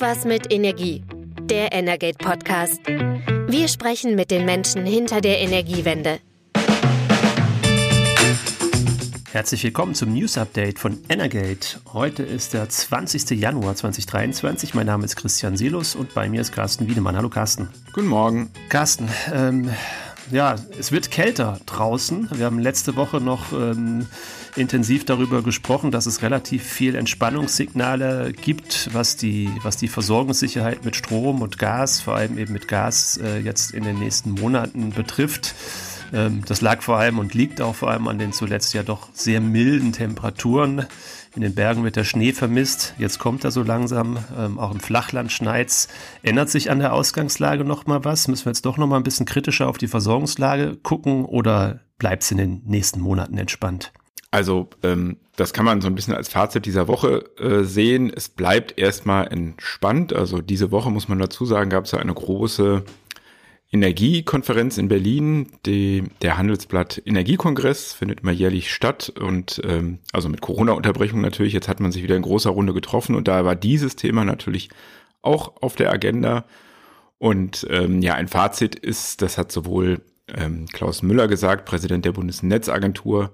Irgendwas mit Energie. Der Energate Podcast. Wir sprechen mit den Menschen hinter der Energiewende. Herzlich willkommen zum News Update von Energate. Heute ist der 20. Januar 2023. Mein Name ist Christian Selus und bei mir ist Carsten Wiedemann. Hallo Carsten. Guten Morgen. Carsten, ähm, ja, es wird kälter draußen. Wir haben letzte Woche noch ähm, intensiv darüber gesprochen, dass es relativ viel Entspannungssignale gibt, was die, was die Versorgungssicherheit mit Strom und Gas, vor allem eben mit Gas, äh, jetzt in den nächsten Monaten betrifft. Ähm, das lag vor allem und liegt auch vor allem an den zuletzt ja doch sehr milden Temperaturen. In den Bergen wird der Schnee vermisst. Jetzt kommt er so langsam. Ähm, auch im Flachland schneit's. Ändert sich an der Ausgangslage noch mal was? Müssen wir jetzt doch noch mal ein bisschen kritischer auf die Versorgungslage gucken oder bleibt es in den nächsten Monaten entspannt? Also ähm, das kann man so ein bisschen als Fazit dieser Woche äh, sehen. Es bleibt erstmal entspannt. Also diese Woche muss man dazu sagen, gab es ja eine große Energiekonferenz in Berlin. Die, der Handelsblatt Energiekongress findet immer jährlich statt und ähm, also mit Corona-Unterbrechung natürlich. Jetzt hat man sich wieder in großer Runde getroffen und da war dieses Thema natürlich auch auf der Agenda. Und ähm, ja, ein Fazit ist, das hat sowohl ähm, Klaus Müller gesagt, Präsident der Bundesnetzagentur,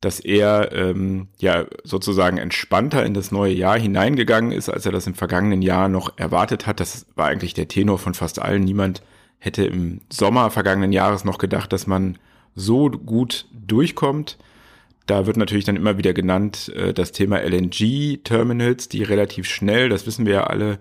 dass er ähm, ja sozusagen entspannter in das neue Jahr hineingegangen ist, als er das im vergangenen Jahr noch erwartet hat. Das war eigentlich der Tenor von fast allen. Niemand hätte im Sommer vergangenen Jahres noch gedacht, dass man so gut durchkommt. Da wird natürlich dann immer wieder genannt äh, das Thema LNG-Terminals, die relativ schnell, das wissen wir ja alle,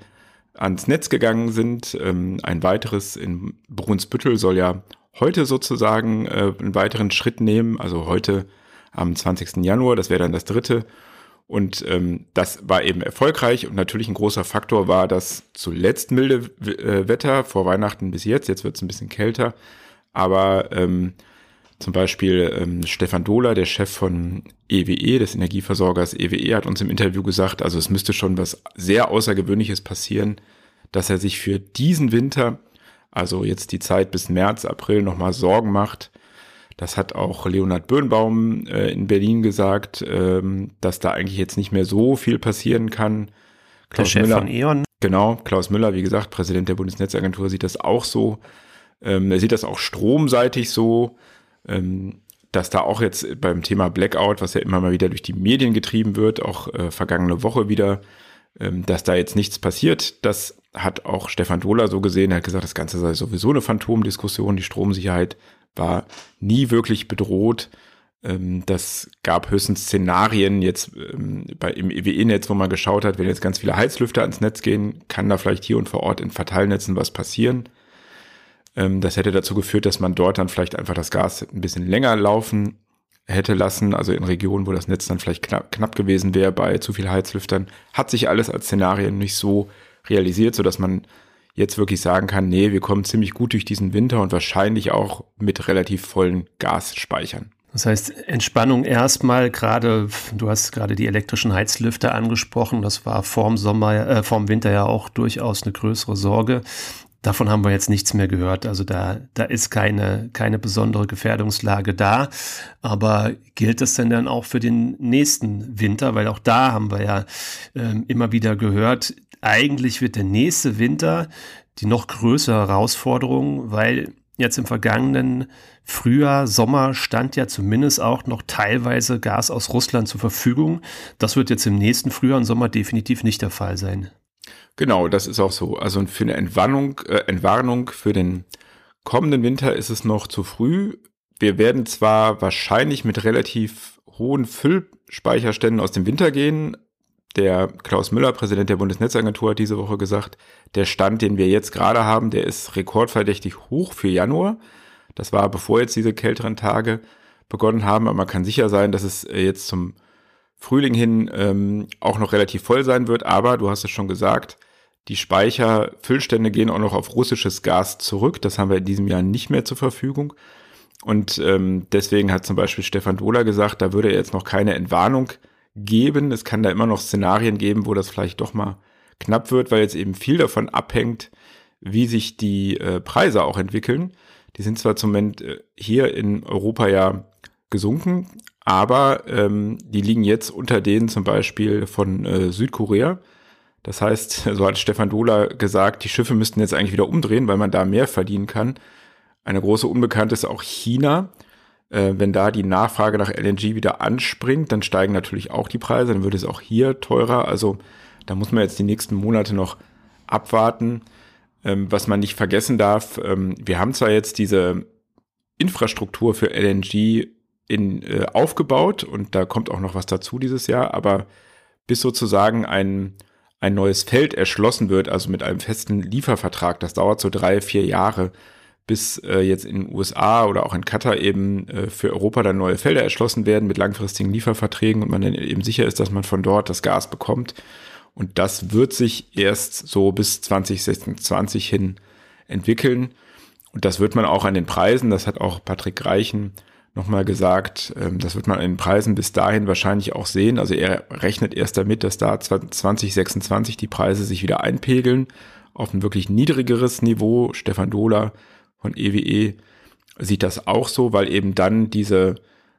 ans Netz gegangen sind. Ähm, ein weiteres in Brunsbüttel soll ja heute sozusagen äh, einen weiteren Schritt nehmen, also heute am 20. Januar, das wäre dann das dritte. Und ähm, das war eben erfolgreich und natürlich ein großer Faktor war das zuletzt milde äh, Wetter vor Weihnachten bis jetzt. Jetzt wird es ein bisschen kälter. Aber ähm, zum Beispiel ähm, Stefan Dohler, der Chef von EWE, e, des Energieversorgers EWE, e, hat uns im Interview gesagt, also es müsste schon was sehr Außergewöhnliches passieren, dass er sich für diesen Winter, also jetzt die Zeit bis März, April, nochmal Sorgen macht, das hat auch Leonhard Birnbaum äh, in Berlin gesagt, ähm, dass da eigentlich jetzt nicht mehr so viel passieren kann. Klaus der Chef Müller, von E.ON. Genau, Klaus Müller, wie gesagt, Präsident der Bundesnetzagentur, sieht das auch so. Ähm, er sieht das auch stromseitig so, ähm, dass da auch jetzt beim Thema Blackout, was ja immer mal wieder durch die Medien getrieben wird, auch äh, vergangene Woche wieder, ähm, dass da jetzt nichts passiert. Das hat auch Stefan Dohler so gesehen. Er hat gesagt, das Ganze sei sowieso eine Phantomdiskussion, die Stromsicherheit war nie wirklich bedroht. Ähm, das gab höchstens Szenarien jetzt ähm, bei, im EWE-Netz, wo man geschaut hat, wenn jetzt ganz viele Heizlüfter ans Netz gehen, kann da vielleicht hier und vor Ort in Verteilnetzen was passieren. Ähm, das hätte dazu geführt, dass man dort dann vielleicht einfach das Gas ein bisschen länger laufen hätte lassen, also in Regionen, wo das Netz dann vielleicht knapp, knapp gewesen wäre bei zu viel Heizlüftern, hat sich alles als Szenarien nicht so realisiert, so dass man jetzt wirklich sagen kann, nee, wir kommen ziemlich gut durch diesen Winter und wahrscheinlich auch mit relativ vollen Gasspeichern. Das heißt, Entspannung erstmal, gerade, du hast gerade die elektrischen Heizlüfter angesprochen, das war vorm Sommer, äh, vorm Winter ja auch durchaus eine größere Sorge. Davon haben wir jetzt nichts mehr gehört. Also da, da ist keine, keine besondere Gefährdungslage da. Aber gilt das denn dann auch für den nächsten Winter? Weil auch da haben wir ja äh, immer wieder gehört, eigentlich wird der nächste Winter die noch größere Herausforderung, weil jetzt im vergangenen Frühjahr, Sommer stand ja zumindest auch noch teilweise Gas aus Russland zur Verfügung. Das wird jetzt im nächsten Frühjahr und Sommer definitiv nicht der Fall sein. Genau, das ist auch so. Also für eine Entwarnung, äh, Entwarnung für den kommenden Winter ist es noch zu früh. Wir werden zwar wahrscheinlich mit relativ hohen Füllspeicherständen aus dem Winter gehen, der Klaus Müller, Präsident der Bundesnetzagentur, hat diese Woche gesagt, der Stand, den wir jetzt gerade haben, der ist rekordverdächtig hoch für Januar. Das war bevor jetzt diese kälteren Tage begonnen haben, aber man kann sicher sein, dass es äh, jetzt zum Frühling hin ähm, auch noch relativ voll sein wird. Aber du hast es schon gesagt, die Speicherfüllstände gehen auch noch auf russisches Gas zurück. Das haben wir in diesem Jahr nicht mehr zur Verfügung. Und ähm, deswegen hat zum Beispiel Stefan Dohler gesagt, da würde er jetzt noch keine Entwarnung geben. Es kann da immer noch Szenarien geben, wo das vielleicht doch mal knapp wird, weil jetzt eben viel davon abhängt, wie sich die äh, Preise auch entwickeln. Die sind zwar zum Moment äh, hier in Europa ja gesunken, aber ähm, die liegen jetzt unter denen zum Beispiel von äh, Südkorea. Das heißt, so hat Stefan Dohler gesagt, die Schiffe müssten jetzt eigentlich wieder umdrehen, weil man da mehr verdienen kann. Eine große Unbekannte ist auch China. Äh, wenn da die Nachfrage nach LNG wieder anspringt, dann steigen natürlich auch die Preise, dann wird es auch hier teurer. Also da muss man jetzt die nächsten Monate noch abwarten. Ähm, was man nicht vergessen darf, ähm, wir haben zwar jetzt diese Infrastruktur für LNG in, äh, aufgebaut und da kommt auch noch was dazu dieses Jahr, aber bis sozusagen ein, ein neues Feld erschlossen wird, also mit einem festen Liefervertrag, das dauert so drei, vier Jahre, bis äh, jetzt in den USA oder auch in Katar eben äh, für Europa dann neue Felder erschlossen werden mit langfristigen Lieferverträgen und man dann eben sicher ist, dass man von dort das Gas bekommt. Und das wird sich erst so bis 2026 hin entwickeln. Und das wird man auch an den Preisen, das hat auch Patrick Reichen nochmal gesagt, ähm, das wird man an den Preisen bis dahin wahrscheinlich auch sehen. Also er rechnet erst damit, dass da 2026 die Preise sich wieder einpegeln auf ein wirklich niedrigeres Niveau. Stefan Dohler von EWE e sieht das auch so, weil eben dann diese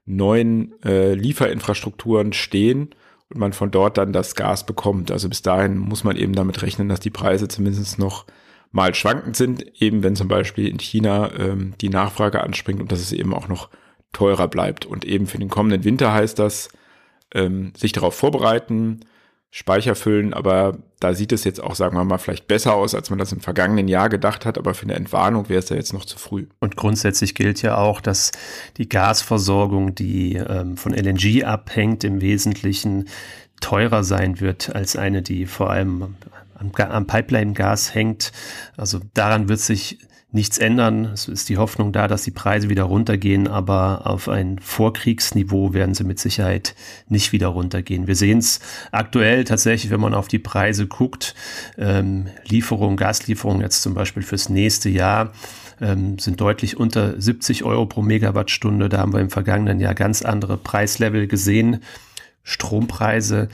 neuen äh, Lieferinfrastrukturen stehen und man von dort dann das Gas bekommt. Also bis dahin muss man eben damit rechnen, dass die Preise zumindest noch mal schwankend sind, eben wenn zum Beispiel in China ähm, die Nachfrage anspringt und dass es eben auch noch teurer bleibt. Und eben für den kommenden Winter heißt das, ähm, sich darauf vorbereiten, Speicher füllen, aber da sieht es jetzt auch, sagen wir mal, vielleicht besser aus, als man das im vergangenen Jahr gedacht hat, aber für eine Entwarnung wäre es ja jetzt noch zu früh. Und grundsätzlich gilt ja auch, dass die Gasversorgung, die ähm, von LNG abhängt, im Wesentlichen teurer sein wird als eine, die vor allem am, am Pipeline-Gas hängt. Also daran wird sich nichts ändern. Es ist die Hoffnung da, dass die Preise wieder runtergehen, aber auf ein Vorkriegsniveau werden sie mit Sicherheit nicht wieder runtergehen. Wir sehen es aktuell tatsächlich, wenn man auf die Preise guckt, ähm, Lieferung, Gaslieferung jetzt zum Beispiel fürs nächste Jahr ähm, sind deutlich unter 70 Euro pro Megawattstunde. Da haben wir im vergangenen Jahr ganz andere Preislevel gesehen. Strompreise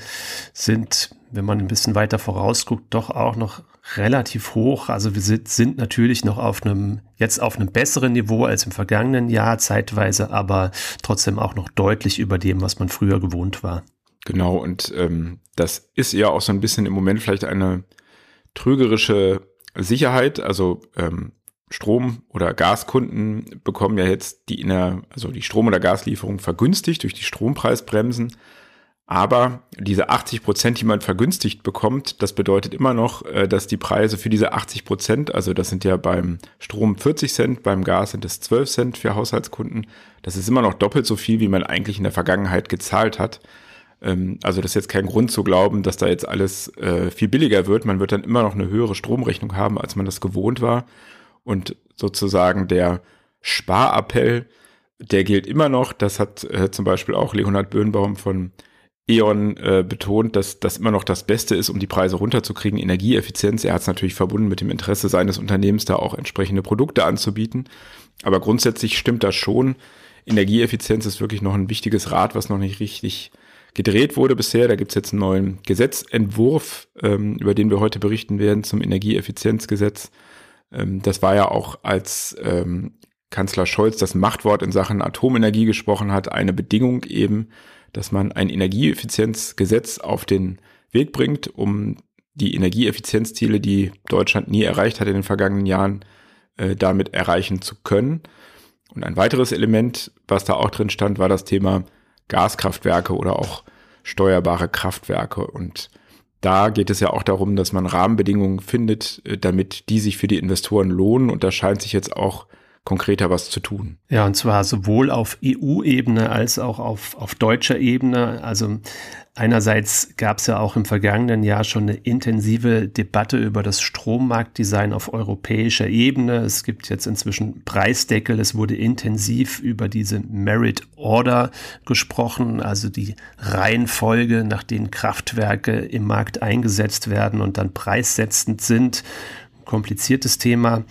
sind, wenn man ein bisschen weiter vorausguckt, doch auch noch relativ hoch. Also wir sind, natürlich noch auf einem, jetzt auf einem besseren Niveau als im vergangenen Jahr zeitweise, aber trotzdem auch noch deutlich über dem, was man früher gewohnt war. Genau, und ähm, das ist ja auch so ein bisschen im Moment vielleicht eine trügerische Sicherheit. Also ähm, Strom- oder Gaskunden bekommen ja jetzt die, in der, also die Strom- oder Gaslieferung vergünstigt durch die Strompreisbremsen. Aber diese 80 Prozent, die man vergünstigt bekommt, das bedeutet immer noch, äh, dass die Preise für diese 80 Prozent, also das sind ja beim Strom 40 Cent, beim Gas sind es 12 Cent für Haushaltskunden, das ist immer noch doppelt so viel, wie man eigentlich in der Vergangenheit gezahlt hat. Ähm, also das ist jetzt kein Grund zu glauben, dass da jetzt alles äh, viel billiger wird. Man wird dann immer noch eine höhere Stromrechnung haben, als man das gewohnt war. Und sozusagen der Sparappell, der gilt immer noch. Das hat äh, zum Beispiel auch Leonhard Böhnbaum von E.ON äh, betont, dass das immer noch das Beste ist, um die Preise runterzukriegen, Energieeffizienz. Er hat es natürlich verbunden mit dem Interesse seines Unternehmens, da auch entsprechende Produkte anzubieten. Aber grundsätzlich stimmt das schon. Energieeffizienz ist wirklich noch ein wichtiges Rad, was noch nicht richtig gedreht wurde bisher. Da gibt es jetzt einen neuen Gesetzentwurf, ähm, über den wir heute berichten werden, zum Energieeffizienzgesetz. Ähm, das war ja auch, als ähm, Kanzler Scholz das Machtwort in Sachen Atomenergie gesprochen hat, eine Bedingung eben, dass man ein Energieeffizienzgesetz auf den Weg bringt, um die Energieeffizienzziele, die Deutschland nie erreicht hat in den vergangenen Jahren, äh, damit erreichen zu können. Und ein weiteres Element, was da auch drin stand, war das Thema Gaskraftwerke oder auch steuerbare Kraftwerke. Und da geht es ja auch darum, dass man Rahmenbedingungen findet, äh, damit die sich für die Investoren lohnen. Und da scheint sich jetzt auch konkreter was zu tun. Ja, und zwar sowohl auf EU-Ebene als auch auf, auf deutscher Ebene. Also einerseits gab es ja auch im vergangenen Jahr schon eine intensive Debatte über das Strommarktdesign auf europäischer Ebene. Es gibt jetzt inzwischen Preisdeckel. Es wurde intensiv über diese Merit Order gesprochen, also die Reihenfolge, nach denen Kraftwerke im Markt eingesetzt werden und dann preissetzend sind. Kompliziertes Thema.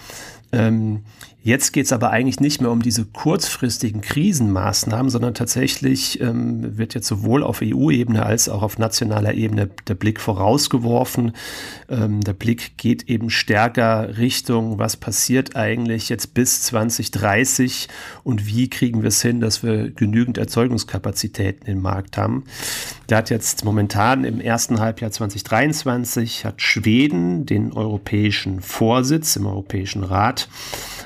Ähm, Jetzt geht es aber eigentlich nicht mehr um diese kurzfristigen Krisenmaßnahmen, sondern tatsächlich ähm, wird jetzt sowohl auf EU-Ebene als auch auf nationaler Ebene der Blick vorausgeworfen. Ähm, der Blick geht eben stärker Richtung, was passiert eigentlich jetzt bis 2030 und wie kriegen wir es hin, dass wir genügend Erzeugungskapazitäten im Markt haben. Da hat jetzt momentan im ersten Halbjahr 2023 hat Schweden den europäischen Vorsitz im Europäischen Rat.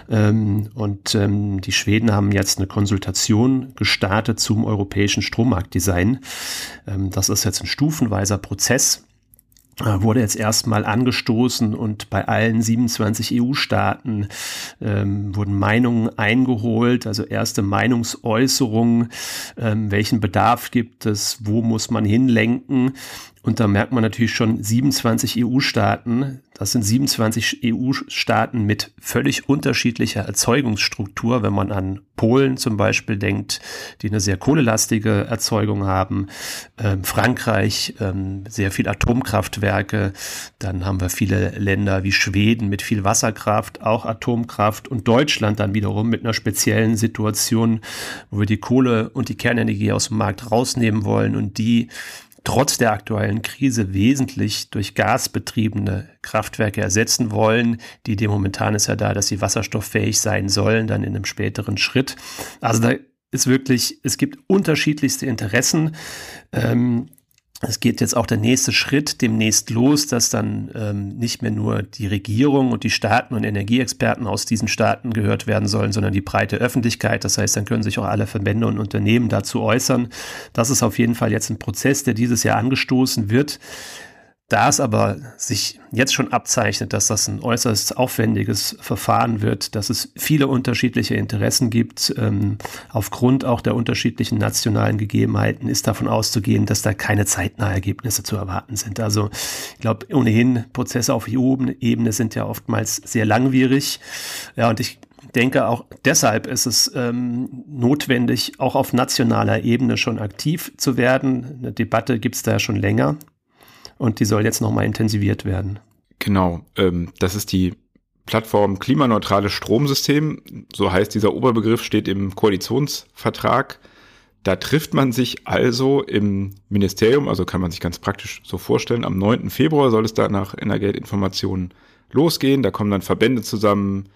Ähm, und ähm, die Schweden haben jetzt eine Konsultation gestartet zum europäischen Strommarktdesign. Ähm, das ist jetzt ein stufenweiser Prozess äh, wurde jetzt erstmal angestoßen und bei allen 27 EU-Staaten ähm, wurden Meinungen eingeholt, also erste Meinungsäußerungen, ähm, welchen Bedarf gibt es, wo muss man hinlenken. Und da merkt man natürlich schon 27 EU-Staaten. Das sind 27 EU-Staaten mit völlig unterschiedlicher Erzeugungsstruktur. Wenn man an Polen zum Beispiel denkt, die eine sehr kohlelastige Erzeugung haben, ähm, Frankreich, ähm, sehr viel Atomkraftwerke. Dann haben wir viele Länder wie Schweden mit viel Wasserkraft, auch Atomkraft und Deutschland dann wiederum mit einer speziellen Situation, wo wir die Kohle und die Kernenergie aus dem Markt rausnehmen wollen und die trotz der aktuellen Krise wesentlich durch gasbetriebene Kraftwerke ersetzen wollen. Die Idee momentan ist ja da, dass sie wasserstofffähig sein sollen, dann in einem späteren Schritt. Also da ist wirklich, es gibt unterschiedlichste Interessen. Ähm, es geht jetzt auch der nächste Schritt demnächst los, dass dann ähm, nicht mehr nur die Regierung und die Staaten und Energieexperten aus diesen Staaten gehört werden sollen, sondern die breite Öffentlichkeit. Das heißt, dann können sich auch alle Verbände und Unternehmen dazu äußern. Das ist auf jeden Fall jetzt ein Prozess, der dieses Jahr angestoßen wird. Da es aber sich jetzt schon abzeichnet, dass das ein äußerst aufwendiges Verfahren wird, dass es viele unterschiedliche Interessen gibt, ähm, aufgrund auch der unterschiedlichen nationalen Gegebenheiten, ist davon auszugehen, dass da keine zeitnahe Ergebnisse zu erwarten sind. Also ich glaube, ohnehin Prozesse auf EU-Ebene sind ja oftmals sehr langwierig. Ja, und ich denke, auch deshalb ist es ähm, notwendig, auch auf nationaler Ebene schon aktiv zu werden. Eine Debatte gibt es da schon länger und die soll jetzt nochmal intensiviert werden. Genau, ähm, das ist die Plattform Klimaneutrales Stromsystem. So heißt dieser Oberbegriff, steht im Koalitionsvertrag. Da trifft man sich also im Ministerium, also kann man sich ganz praktisch so vorstellen, am 9. Februar soll es da nach Energeldinformationen losgehen. Da kommen dann Verbände zusammen,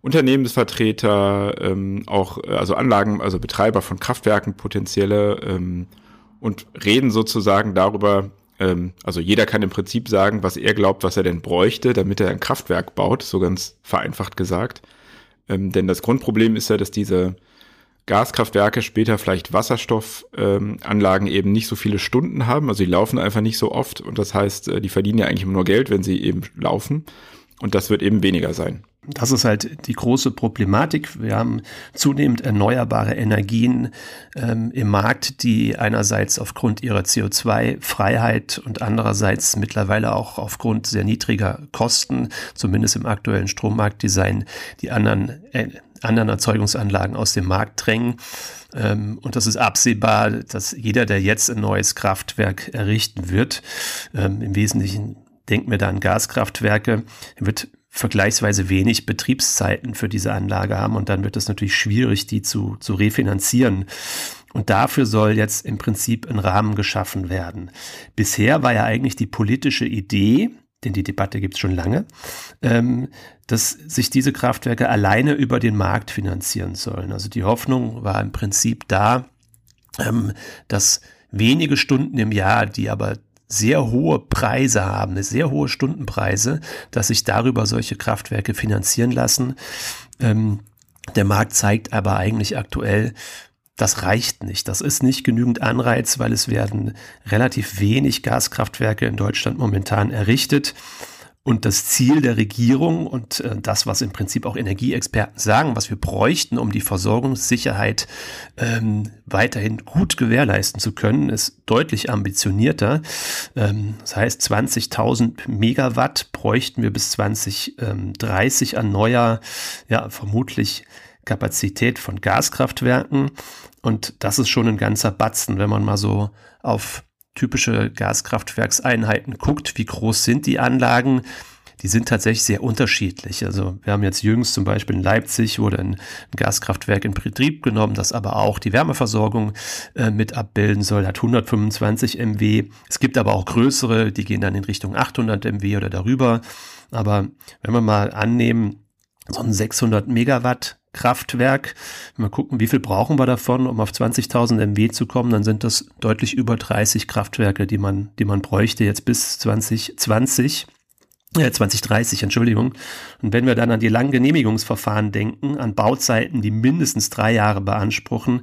Unternehmensvertreter, ähm, auch äh, also Anlagen, also Betreiber von Kraftwerken, potenzielle ähm, und reden sozusagen darüber, also jeder kann im Prinzip sagen, was er glaubt, was er denn bräuchte, damit er ein Kraftwerk baut, so ganz vereinfacht gesagt. Ähm, denn das Grundproblem ist ja, dass diese Gaskraftwerke später vielleicht Wasserstoffanlagen ähm, eben nicht so viele Stunden haben. Also die laufen einfach nicht so oft und das heißt, äh, die verdienen ja eigentlich nur Geld, wenn sie eben laufen. Und das wird eben weniger sein. Das ist halt die große Problematik. Wir haben zunehmend erneuerbare Energien ähm, im Markt, die einerseits aufgrund ihrer CO2-Freiheit und andererseits mittlerweile auch aufgrund sehr niedriger Kosten, zumindest im aktuellen Strommarktdesign, die anderen, äh, anderen Erzeugungsanlagen aus dem Markt drängen. Ähm, und das ist absehbar, dass jeder, der jetzt ein neues Kraftwerk errichten wird, ähm, im Wesentlichen denkt mir da an Gaskraftwerke, wird vergleichsweise wenig Betriebszeiten für diese Anlage haben und dann wird es natürlich schwierig, die zu, zu refinanzieren. Und dafür soll jetzt im Prinzip ein Rahmen geschaffen werden. Bisher war ja eigentlich die politische Idee, denn die Debatte gibt es schon lange, ähm, dass sich diese Kraftwerke alleine über den Markt finanzieren sollen. Also die Hoffnung war im Prinzip da, ähm, dass wenige Stunden im Jahr, die aber sehr hohe Preise haben, sehr hohe Stundenpreise, dass sich darüber solche Kraftwerke finanzieren lassen. Ähm, der Markt zeigt aber eigentlich aktuell, das reicht nicht. Das ist nicht genügend Anreiz, weil es werden relativ wenig Gaskraftwerke in Deutschland momentan errichtet. Und das Ziel der Regierung und äh, das, was im Prinzip auch Energieexperten sagen, was wir bräuchten, um die Versorgungssicherheit ähm, weiterhin gut gewährleisten zu können, ist deutlich ambitionierter. Ähm, das heißt, 20.000 Megawatt bräuchten wir bis 2030 an neuer, ja, vermutlich Kapazität von Gaskraftwerken. Und das ist schon ein ganzer Batzen, wenn man mal so auf typische Gaskraftwerkseinheiten guckt, wie groß sind die Anlagen, die sind tatsächlich sehr unterschiedlich. Also wir haben jetzt jüngst zum Beispiel in Leipzig wurde ein, Gaskraftwerk in Betrieb genommen, das aber auch die Wärmeversorgung äh, mit abbilden soll, hat 125 MW. Es gibt aber auch größere, die gehen dann in Richtung 800 MW oder darüber. Aber wenn wir mal annehmen, so ein 600 Megawatt Kraftwerk. Mal gucken, wie viel brauchen wir davon, um auf 20.000 MW zu kommen. Dann sind das deutlich über 30 Kraftwerke, die man, die man bräuchte jetzt bis 2020. Äh, 2030, Entschuldigung. Und wenn wir dann an die langen Genehmigungsverfahren denken, an Bauzeiten, die mindestens drei Jahre beanspruchen,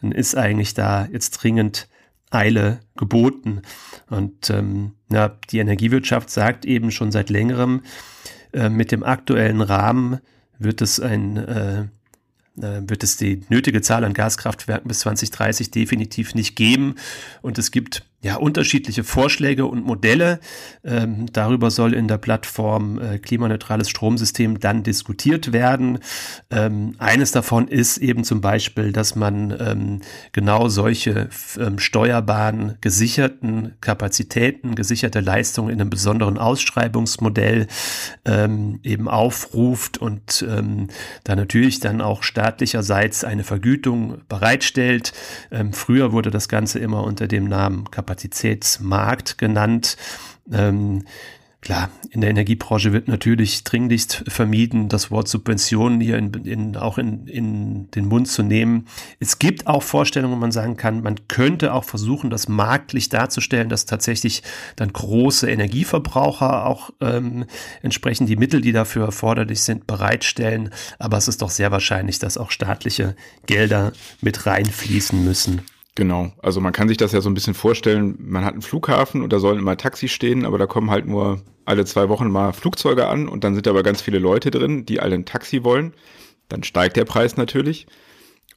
dann ist eigentlich da jetzt dringend Eile geboten. Und ähm, ja, die Energiewirtschaft sagt eben schon seit längerem, äh, mit dem aktuellen Rahmen wird es ein äh, äh, wird es die nötige Zahl an Gaskraftwerken bis 2030 definitiv nicht geben. Und es gibt ja unterschiedliche Vorschläge und Modelle. Ähm, darüber soll in der Plattform äh, klimaneutrales Stromsystem dann diskutiert werden. Ähm, eines davon ist eben zum Beispiel, dass man ähm, genau solche ähm, steuerbaren gesicherten Kapazitäten, gesicherte Leistungen in einem besonderen Ausschreibungsmodell ähm, eben aufruft und ähm, da natürlich dann auch staatlicherseits eine Vergütung bereitstellt. früher wurde das Ganze immer unter dem Namen Kapazität Kapazitätsmarkt genannt. Ähm, Klar, in der Energiebranche wird natürlich dringlichst vermieden, das Wort Subventionen hier in, in, auch in, in den Mund zu nehmen. Es gibt auch Vorstellungen, wo man sagen kann, man könnte auch versuchen, das marktlich darzustellen, dass tatsächlich dann große Energieverbraucher auch ähm, entsprechend die Mittel, die dafür erforderlich sind, bereitstellen. Aber es ist doch sehr wahrscheinlich, dass auch staatliche Gelder mit reinfließen müssen. Genau, also man kann sich das ja so ein bisschen vorstellen, man hat einen Flughafen und da sollen immer Taxis stehen, aber da kommen halt nur alle zwei Wochen mal Flugzeuge an und dann sind aber ganz viele Leute drin, die alle ein Taxi wollen. Dann steigt der Preis natürlich.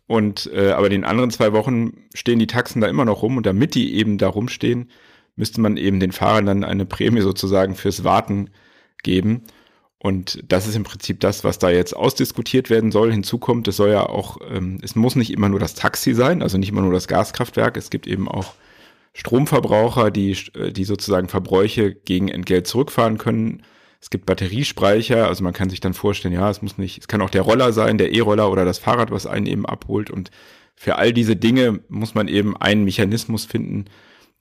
Und äh, aber den anderen zwei Wochen stehen die Taxen da immer noch rum und damit die eben da rumstehen, müsste man eben den Fahrern dann eine Prämie sozusagen fürs Warten geben. Und das ist im Prinzip das, was da jetzt ausdiskutiert werden soll. Hinzu kommt, es soll ja auch, ähm, es muss nicht immer nur das Taxi sein, also nicht immer nur das Gaskraftwerk. Es gibt eben auch Stromverbraucher, die, äh, die sozusagen Verbräuche gegen Entgelt zurückfahren können. Es gibt Batteriespeicher, also man kann sich dann vorstellen, ja, es muss nicht, es kann auch der Roller sein, der E-Roller oder das Fahrrad, was einen eben abholt. Und für all diese Dinge muss man eben einen Mechanismus finden,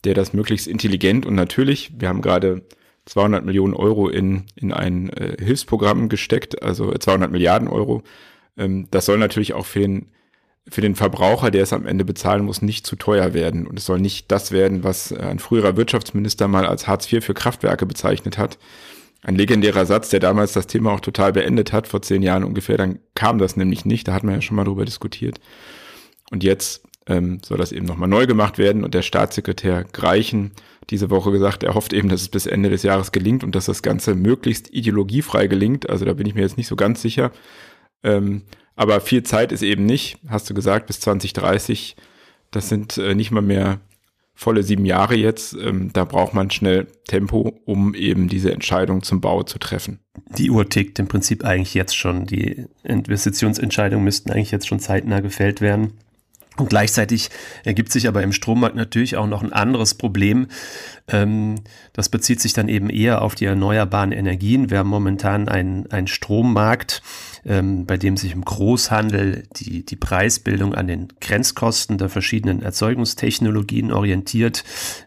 der das möglichst intelligent und natürlich, wir haben gerade 200 Millionen Euro in, in ein äh, Hilfsprogramm gesteckt, also 200 Milliarden Euro. Ähm, das soll natürlich auch für den, für den Verbraucher, der es am Ende bezahlen muss, nicht zu teuer werden. Und es soll nicht das werden, was ein früherer Wirtschaftsminister mal als Hartz IV für Kraftwerke bezeichnet hat. Ein legendärer Satz, der damals das Thema auch total beendet hat, vor zehn Jahren ungefähr. Dann kam das nämlich nicht, da hat man ja schon mal drüber diskutiert. Und jetzt ähm, soll das eben nochmal neu gemacht werden. Und der Staatssekretär Greichen diese Woche gesagt, er hofft eben, dass es bis Ende des Jahres gelingt und dass das Ganze möglichst ideologiefrei gelingt. Also da bin ich mir jetzt nicht so ganz sicher. Ähm, aber viel Zeit ist eben nicht, hast du gesagt, bis 2030. Das sind äh, nicht mal mehr volle sieben Jahre jetzt. Ähm, da braucht man schnell Tempo, um eben diese Entscheidung zum Bau zu treffen. Die Uhr tickt im Prinzip eigentlich jetzt schon. Die Investitionsentscheidungen müssten eigentlich jetzt schon zeitnah gefällt werden. Und gleichzeitig ergibt sich aber im Strommarkt natürlich auch noch ein anderes Problem. Ähm, das bezieht sich dann eben eher auf die erneuerbaren Energien. Wir haben momentan einen, einen Strommarkt, ähm, bei dem sich im Großhandel die, die Preisbildung an den Grenzkosten der verschiedenen Erzeugungstechnologien orientiert.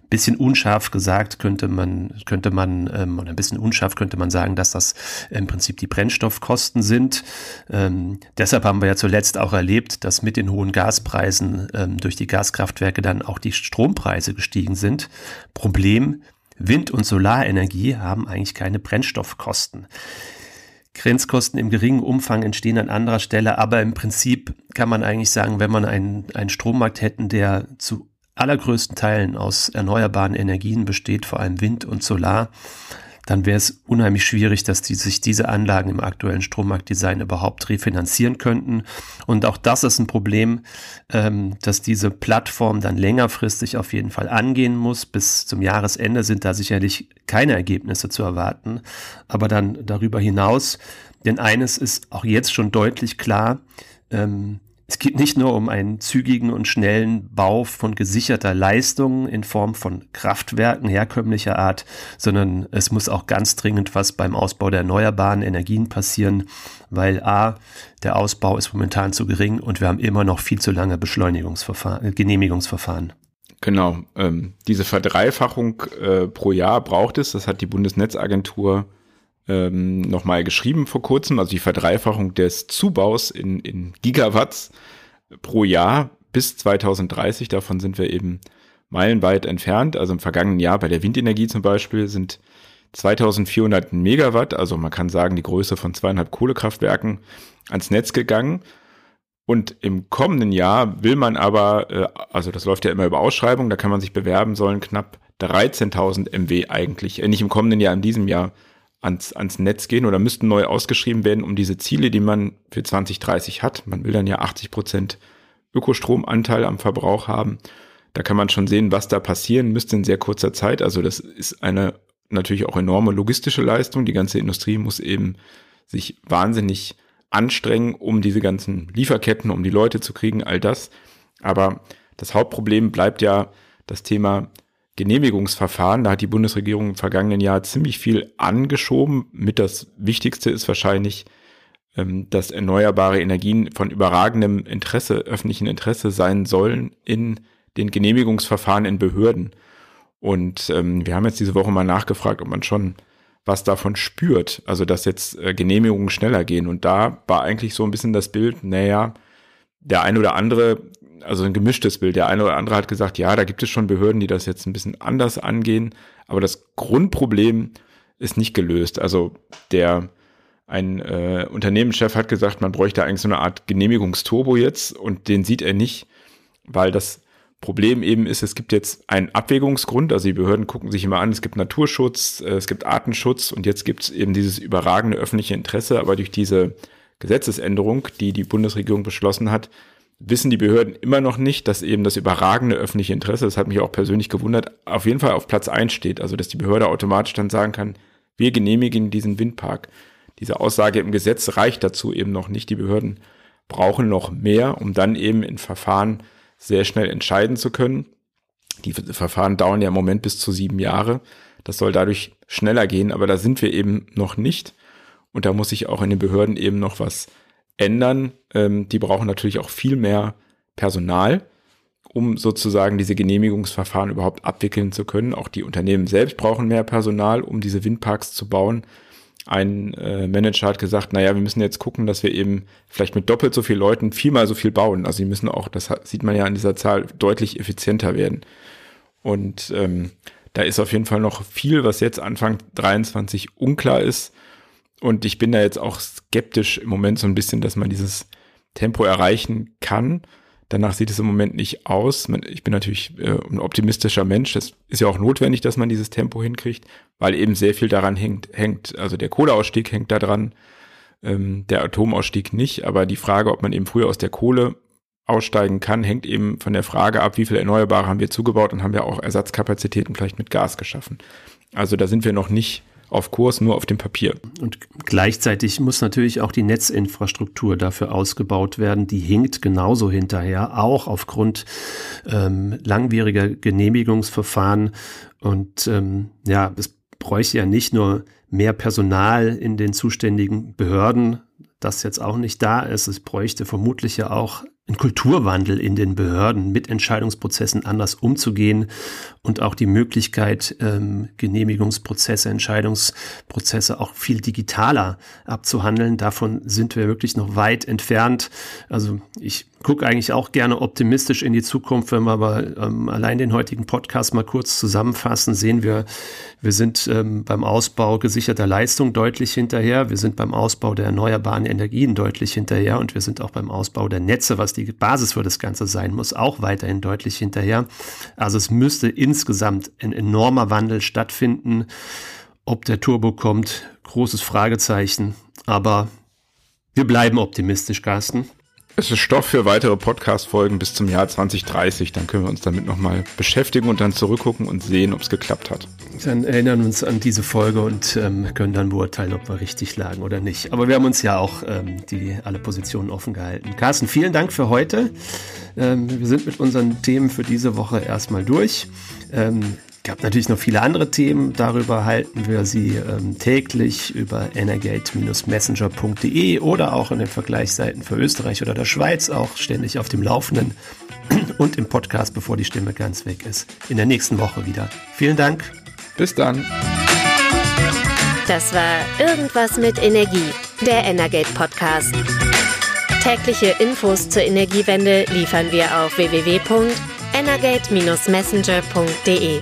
Bisschen unscharf gesagt könnte man, könnte man, ähm, oder ein bisschen unscharf könnte man sagen, dass das im Prinzip die Brennstoffkosten sind. Ähm, deshalb haben wir ja zuletzt auch erlebt, dass mit den hohen Gaspreisen ähm, durch die Gaskraftwerke dann auch die Strompreise gestiegen sind. Problem, Wind- und Solarenergie haben eigentlich keine Brennstoffkosten. Grenzkosten im geringen Umfang entstehen an anderer Stelle, aber im Prinzip kann man eigentlich sagen, wenn man einen, einen Strommarkt hätten, der zu allergrößten Teilen aus erneuerbaren Energien besteht, vor allem Wind und Solar, dann wäre es unheimlich schwierig, dass die, sich diese Anlagen im aktuellen Strommarktdesign überhaupt refinanzieren könnten. Und auch das ist ein Problem, ähm, dass diese Plattform dann längerfristig auf jeden Fall angehen muss. Bis zum Jahresende sind da sicherlich keine Ergebnisse zu erwarten. Aber dann darüber hinaus, denn eines ist auch jetzt schon deutlich klar, ähm, Es geht nicht nur um einen zügigen und schnellen Bau von gesicherter Leistung in Form von Kraftwerken herkömmlicher Art, sondern es muss auch ganz dringend was beim Ausbau der erneuerbaren Energien passieren, weil a, der Ausbau ist momentan zu gering und wir haben immer noch viel zu lange Beschleunigungsverfahren, Genehmigungsverfahren. Genau, ähm, diese Verdreifachung äh, pro Jahr braucht es, das hat die Bundesnetzagentur ähm, nochmal geschrieben vor kurzem, also die Verdreifachung des Zubaus in, in Gigawatts pro Jahr bis 2030. Davon sind wir eben meilenweit entfernt. Also im vergangenen Jahr bei der Windenergie zum Beispiel sind 2400 Megawatt, also man kann sagen die Größe von zweieinhalb Kohlekraftwerken, ans Netz gegangen. Und im kommenden Jahr will man aber, äh, also das läuft ja immer über Ausschreibung, da kann man sich bewerben, sollen knapp 13.000 MW eigentlich, äh, nicht im kommenden Jahr, in diesem Jahr ans, ans Netz gehen oder müssten neu ausgeschrieben werden, um diese Ziele, die man für 2030 hat. Man will dann ja 80 Prozent Ökostromanteil am Verbrauch haben. Da kann man schon sehen, was da passieren müsste in sehr kurzer Zeit. Also das ist eine natürlich auch enorme logistische Leistung. Die ganze Industrie muss eben sich wahnsinnig anstrengen, um diese ganzen Lieferketten, um die Leute zu kriegen, all das. Aber das Hauptproblem bleibt ja das Thema Genehmigungsverfahren. Da hat die Bundesregierung im vergangenen Jahr ziemlich viel angeschoben. Mit das Wichtigste ist wahrscheinlich, ähm, dass erneuerbare Energien von überragendem Interesse, öffentlichen Interesse sein sollen in den Genehmigungsverfahren in Behörden. Und ähm, wir haben jetzt diese Woche mal nachgefragt, ob man schon was davon spürt, also dass jetzt äh, Genehmigungen schneller gehen. Und da war eigentlich so ein bisschen das Bild, naja, der eine oder andere also ein gemischtes Bild. Der eine oder andere hat gesagt, ja, da gibt es schon Behörden, die das jetzt ein bisschen anders angehen, aber das Grundproblem ist nicht gelöst. Also der ein äh, Unternehmenschef hat gesagt, man bräuchte eigentlich so eine Art Genehmigungsturbo jetzt und den sieht er nicht, weil das Problem eben ist, es gibt jetzt einen Abwägungsgrund, also die Behörden gucken sich immer an, es gibt Naturschutz, äh, es gibt Artenschutz und jetzt gibt es eben dieses überragende öffentliche Interesse, aber durch diese Gesetzesänderung, die die Bundesregierung beschlossen hat, wissen die Behörden immer noch nicht, dass eben das überragende öffentliche Interesse, das hat mich auch persönlich gewundert, auf jeden Fall auf Platz 1 steht. Also dass die Behörde automatisch dann sagen kann, wir genehmigen diesen Windpark. Diese Aussage im Gesetz reicht dazu eben noch nicht. Die Behörden brauchen noch mehr, um dann eben in Verfahren sehr schnell entscheiden zu können. Die Verfahren dauern ja im Moment bis zu sieben Jahre. Das soll dadurch schneller gehen, aber da sind wir eben noch nicht. Und da muss sich auch in den Behörden eben noch was ändern. Ähm, die brauchen natürlich auch viel mehr Personal, um sozusagen diese Genehmigungsverfahren überhaupt abwickeln zu können. Auch die Unternehmen selbst brauchen mehr Personal, um diese Windparks zu bauen. Ein äh, Manager hat gesagt, naja, wir müssen jetzt gucken, dass wir eben vielleicht mit doppelt so vielen Leuten viermal so viel bauen. Also sie müssen auch, das sieht man ja an dieser Zahl, deutlich effizienter werden. Und ähm, da ist auf jeden Fall noch viel, was jetzt Anfang 23 unklar ist. Und ich bin da jetzt auch skeptisch im Moment so ein bisschen, dass man dieses Tempo erreichen kann. Danach sieht es im Moment nicht aus. Ich bin natürlich äh, ein optimistischer Mensch. Es ist ja auch notwendig, dass man dieses Tempo hinkriegt, weil eben sehr viel daran hängt. hängt. Also der Kohleausstieg hängt da dran, ähm, der Atomausstieg nicht. Aber die Frage, ob man eben früher aus der Kohle aussteigen kann, hängt eben von der Frage ab, wie viel Erneuerbare haben wir zugebaut und haben wir auch Ersatzkapazitäten vielleicht mit Gas geschaffen. Also da sind wir noch nicht auf Kurs, nur auf dem Papier. Und gleichzeitig muss natürlich auch die Netzinfrastruktur dafür ausgebaut werden. Die hinkt genauso hinterher, auch aufgrund ähm, langwieriger Genehmigungsverfahren. Und ähm, ja, es bräuchte ja nicht nur mehr Personal in den zuständigen Behörden, das jetzt auch nicht da ist. Es bräuchte vermutlich ja auch ein Kulturwandel in den Behörden, mit Entscheidungsprozessen anders umzugehen und auch die Möglichkeit, ähm, Genehmigungsprozesse, Entscheidungsprozesse auch viel digitaler abzuhandeln. Davon sind wir wirklich noch weit entfernt. Also ich gucke eigentlich auch gerne optimistisch in die Zukunft. Wenn wir aber ähm, allein den heutigen Podcast mal kurz zusammenfassen, sehen wir, wir sind ähm, beim Ausbau gesicherter Leistung deutlich hinterher. Wir sind beim Ausbau der erneuerbaren Energien deutlich hinterher und wir sind auch beim Ausbau der Netze, was die Basis für das Ganze sein muss, auch weiterhin deutlich hinterher. Also es müsste insgesamt ein enormer Wandel stattfinden. Ob der Turbo kommt, großes Fragezeichen. Aber wir bleiben optimistisch, Carsten. Es ist Stoff für weitere Podcast-Folgen bis zum Jahr 2030. Dann können wir uns damit nochmal beschäftigen und dann zurückgucken und sehen, ob es geklappt hat. Dann erinnern wir uns an diese Folge und ähm, können dann beurteilen, ob wir richtig lagen oder nicht. Aber wir haben uns ja auch ähm, die, alle Positionen offen gehalten. Carsten, vielen Dank für heute. Ähm, wir sind mit unseren Themen für diese Woche erstmal durch. Ähm, gab natürlich noch viele andere Themen. Darüber halten wir Sie ähm, täglich über energate-messenger.de oder auch in den Vergleichsseiten für Österreich oder der Schweiz auch ständig auf dem Laufenden und im Podcast, bevor die Stimme ganz weg ist. In der nächsten Woche wieder. Vielen Dank. Bis dann. Das war Irgendwas mit Energie, der Energate Podcast. Tägliche Infos zur Energiewende liefern wir auf www.energate-messenger.de.